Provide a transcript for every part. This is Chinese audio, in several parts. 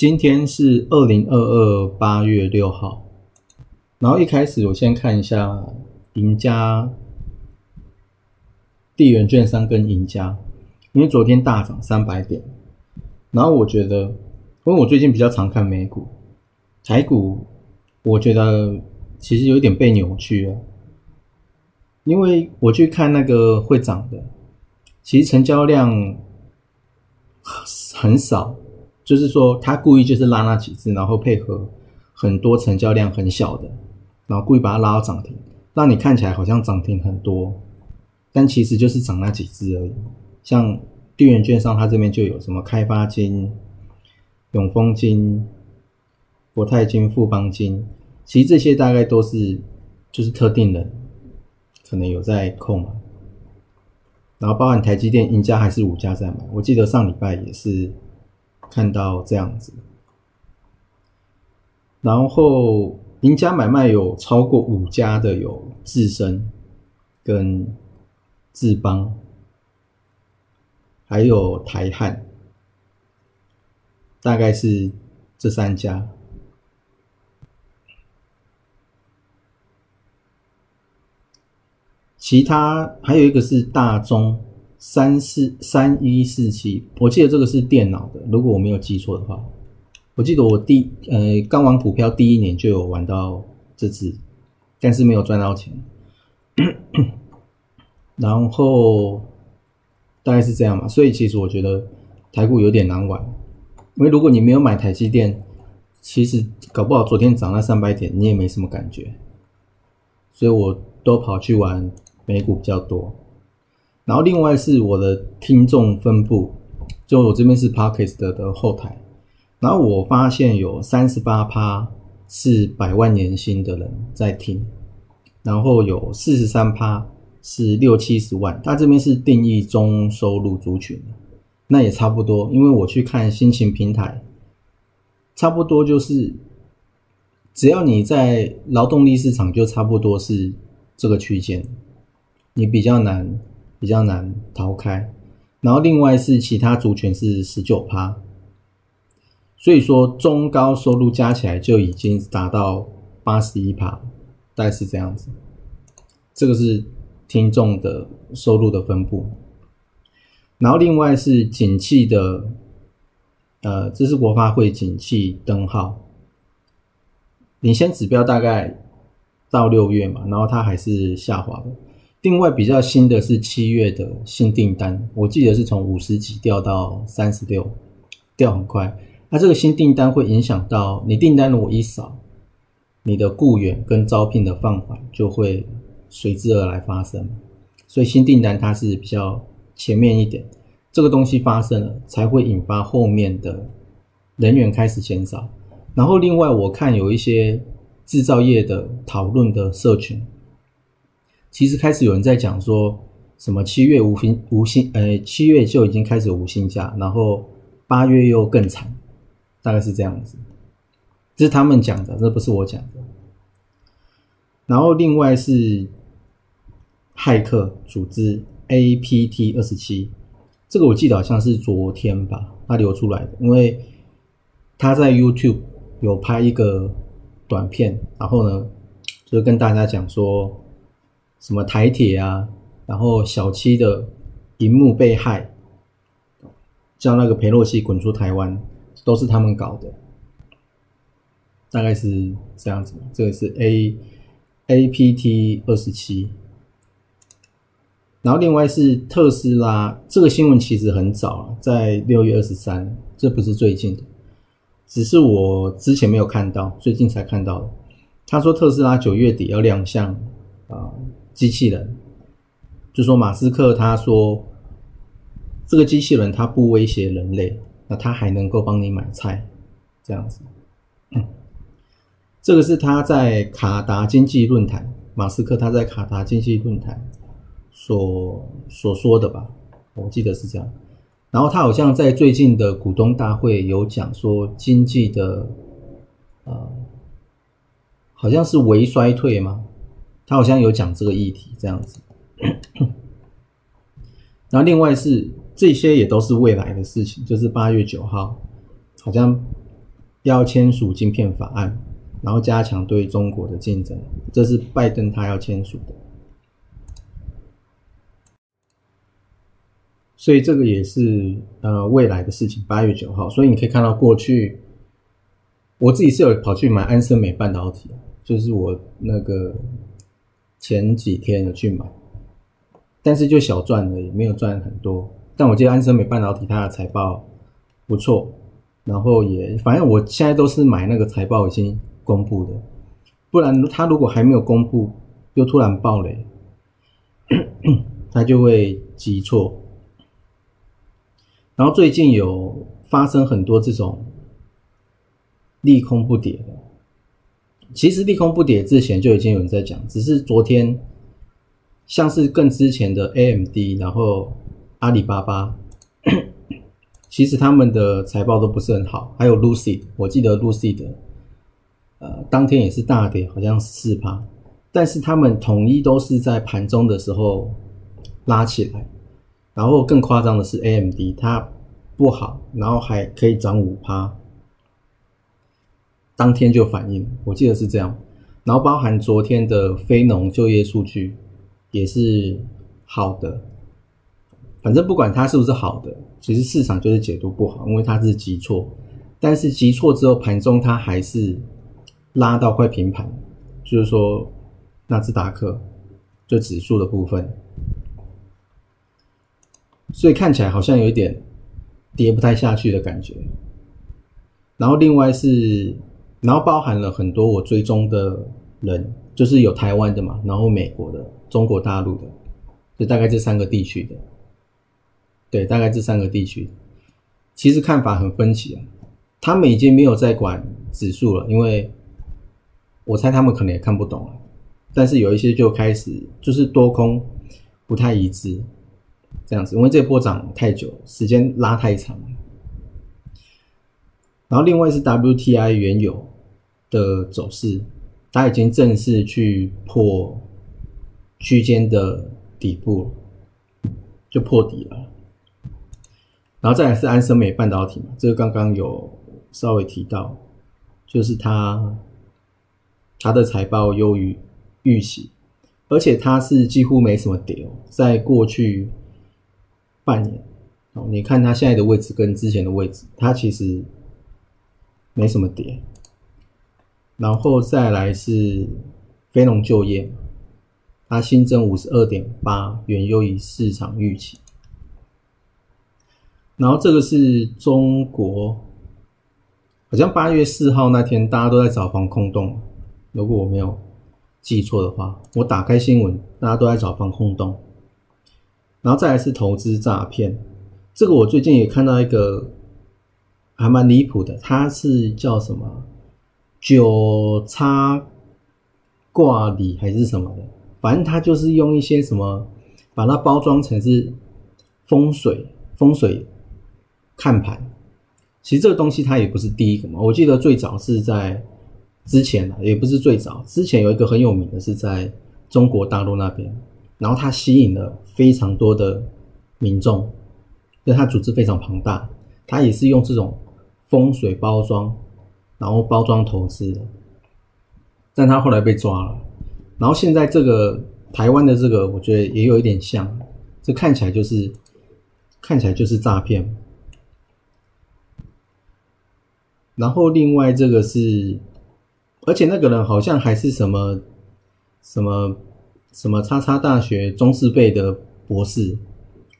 今天是二零二二八月六号，然后一开始我先看一下赢家、地缘券商跟赢家，因为昨天大涨三百点，然后我觉得，因为我最近比较常看美股、台股，我觉得其实有点被扭曲了，因为我去看那个会涨的，其实成交量很少。就是说，他故意就是拉那几只，然后配合很多成交量很小的，然后故意把它拉到涨停，让你看起来好像涨停很多，但其实就是涨那几只而已。像地缘券商，它这边就有什么开发金、永丰金、国泰金、富邦金，其实这些大概都是就是特定人可能有在控嘛。然后包含台积电、赢家还是五家在买，我记得上礼拜也是。看到这样子，然后赢家买卖有超过五家的，有智深、跟智邦，还有台汉，大概是这三家。其他还有一个是大中。三四三一四七，我记得这个是电脑的，如果我没有记错的话，我记得我第呃刚玩股票第一年就有玩到这只，但是没有赚到钱，然后大概是这样嘛，所以其实我觉得台股有点难玩，因为如果你没有买台积电，其实搞不好昨天涨了三百点，你也没什么感觉，所以我都跑去玩美股比较多。然后另外是我的听众分布，就我这边是 Parkes 的后台，然后我发现有三十八趴是百万年薪的人在听，然后有四十三趴是六七十万，他这边是定义中收入族群，那也差不多，因为我去看心情平台，差不多就是只要你在劳动力市场就差不多是这个区间，你比较难。比较难逃开，然后另外是其他族群是十九趴，所以说中高收入加起来就已经达到八十一趴，大概是这样子。这个是听众的收入的分布，然后另外是景气的，呃，这是国发会景气灯号，领先指标大概到六月嘛，然后它还是下滑的。另外比较新的是七月的新订单，我记得是从五十几掉到三十六，掉很快。那这个新订单会影响到你订单如果一少，你的雇员跟招聘的放缓就会随之而来发生。所以新订单它是比较前面一点，这个东西发生了才会引发后面的人员开始减少。然后另外我看有一些制造业的讨论的社群。其实开始有人在讲说什么七月无薪无薪，呃，七月就已经开始无薪假，然后八月又更惨，大概是这样子。这是他们讲的，这不是我讲的。然后另外是骇客组织 APT 二十七，这个我记得好像是昨天吧，他流出来的，因为他在 YouTube 有拍一个短片，然后呢，就跟大家讲说。什么台铁啊，然后小七的荧幕被害，叫那个裴洛西滚出台湾，都是他们搞的，大概是这样子。这个是 A A P T 二十七，然后另外是特斯拉，这个新闻其实很早，在六月二十三，这不是最近的，只是我之前没有看到，最近才看到的。他说特斯拉九月底要亮相啊。机器人，就说马斯克他说，这个机器人它不威胁人类，那它还能够帮你买菜，这样子。这个是他在卡达经济论坛，马斯克他在卡达经济论坛所所说的吧，我记得是这样。然后他好像在最近的股东大会有讲说，经济的呃，好像是微衰退吗？他好像有讲这个议题这样子。然后另外是这些也都是未来的事情，就是八月九号好像要签署晶片法案，然后加强对中国的竞争，这是拜登他要签署的。所以这个也是呃未来的事情，八月九号。所以你可以看到过去，我自己是有跑去买安森美半导体，就是我那个前几天有去买，但是就小赚了，也没有赚很多。但我记得安森美半导体它的财报不错，然后也反正我现在都是买那个财报已经公布的，不然它如果还没有公布，又突然爆雷，它就会急挫。然后最近有发生很多这种利空不跌的，其实利空不跌之前就已经有人在讲，只是昨天像是更之前的 AMD，然后阿里巴巴，其实他们的财报都不是很好，还有 Lucid，我记得 Lucid 的呃当天也是大跌，好像四趴，但是他们统一都是在盘中的时候拉起来。然后更夸张的是，AMD 它不好，然后还可以涨五趴，当天就反应，我记得是这样。然后包含昨天的非农就业数据也是好的，反正不管它是不是好的，其实市场就是解读不好，因为它是急挫。但是急挫之后盘中它还是拉到快平盘，就是说纳斯达克就指数的部分。所以看起来好像有一点跌不太下去的感觉。然后另外是，然后包含了很多我追踪的人，就是有台湾的嘛，然后美国的、中国大陆的，就大概这三个地区的。对，大概这三个地区，其实看法很分歧啊。他们已经没有在管指数了，因为我猜他们可能也看不懂了。但是有一些就开始就是多空不太一致。这样子，因为这波涨太久，时间拉太长。然后另外是 WTI 原油的走势，它已经正式去破区间的底部，就破底了。然后再来是安森美半导体嘛，这个刚刚有稍微提到，就是它它的财报优于预期，而且它是几乎没什么跌哦，在过去。半年哦，你看它现在的位置跟之前的位置，它其实没什么跌。然后再来是非农就业，它新增五十二点八，远优于市场预期。然后这个是中国，好像八月四号那天大家都在找防空洞，如果我没有记错的话，我打开新闻，大家都在找防空洞。然后再来是投资诈骗，这个我最近也看到一个还蛮离谱的，它是叫什么九叉挂礼还是什么的，反正他就是用一些什么把它包装成是风水风水看盘。其实这个东西它也不是第一个嘛，我记得最早是在之前啊，也不是最早，之前有一个很有名的是在中国大陆那边。然后它吸引了非常多的民众，因为它组织非常庞大，它也是用这种风水包装，然后包装投资，但他后来被抓了。然后现在这个台湾的这个，我觉得也有一点像，这看起来就是看起来就是诈骗。然后另外这个是，而且那个人好像还是什么什么。什么叉叉大学中四辈的博士，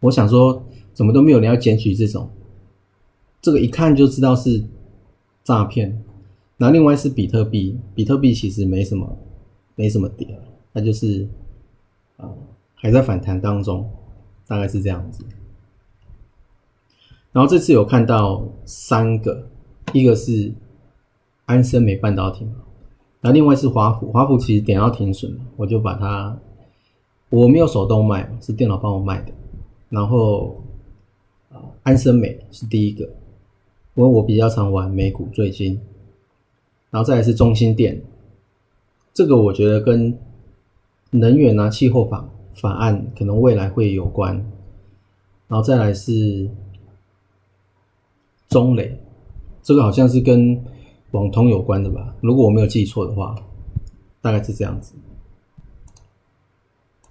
我想说怎么都没有人要捡取这种，这个一看就知道是诈骗。那另外是比特币，比特币其实没什么没什么跌，它就是啊还在反弹当中，大概是这样子。然后这次有看到三个，一个是安森美半导体嘛。那另外是华府，华府其实点到停损，我就把它，我没有手动卖，是电脑帮我卖的。然后啊，安森美是第一个，因为我比较常玩美股最近，然后再来是中心电，这个我觉得跟能源啊、气候法法案可能未来会有关，然后再来是中磊，这个好像是跟网通有关的吧？如果我没有记错的话，大概是这样子。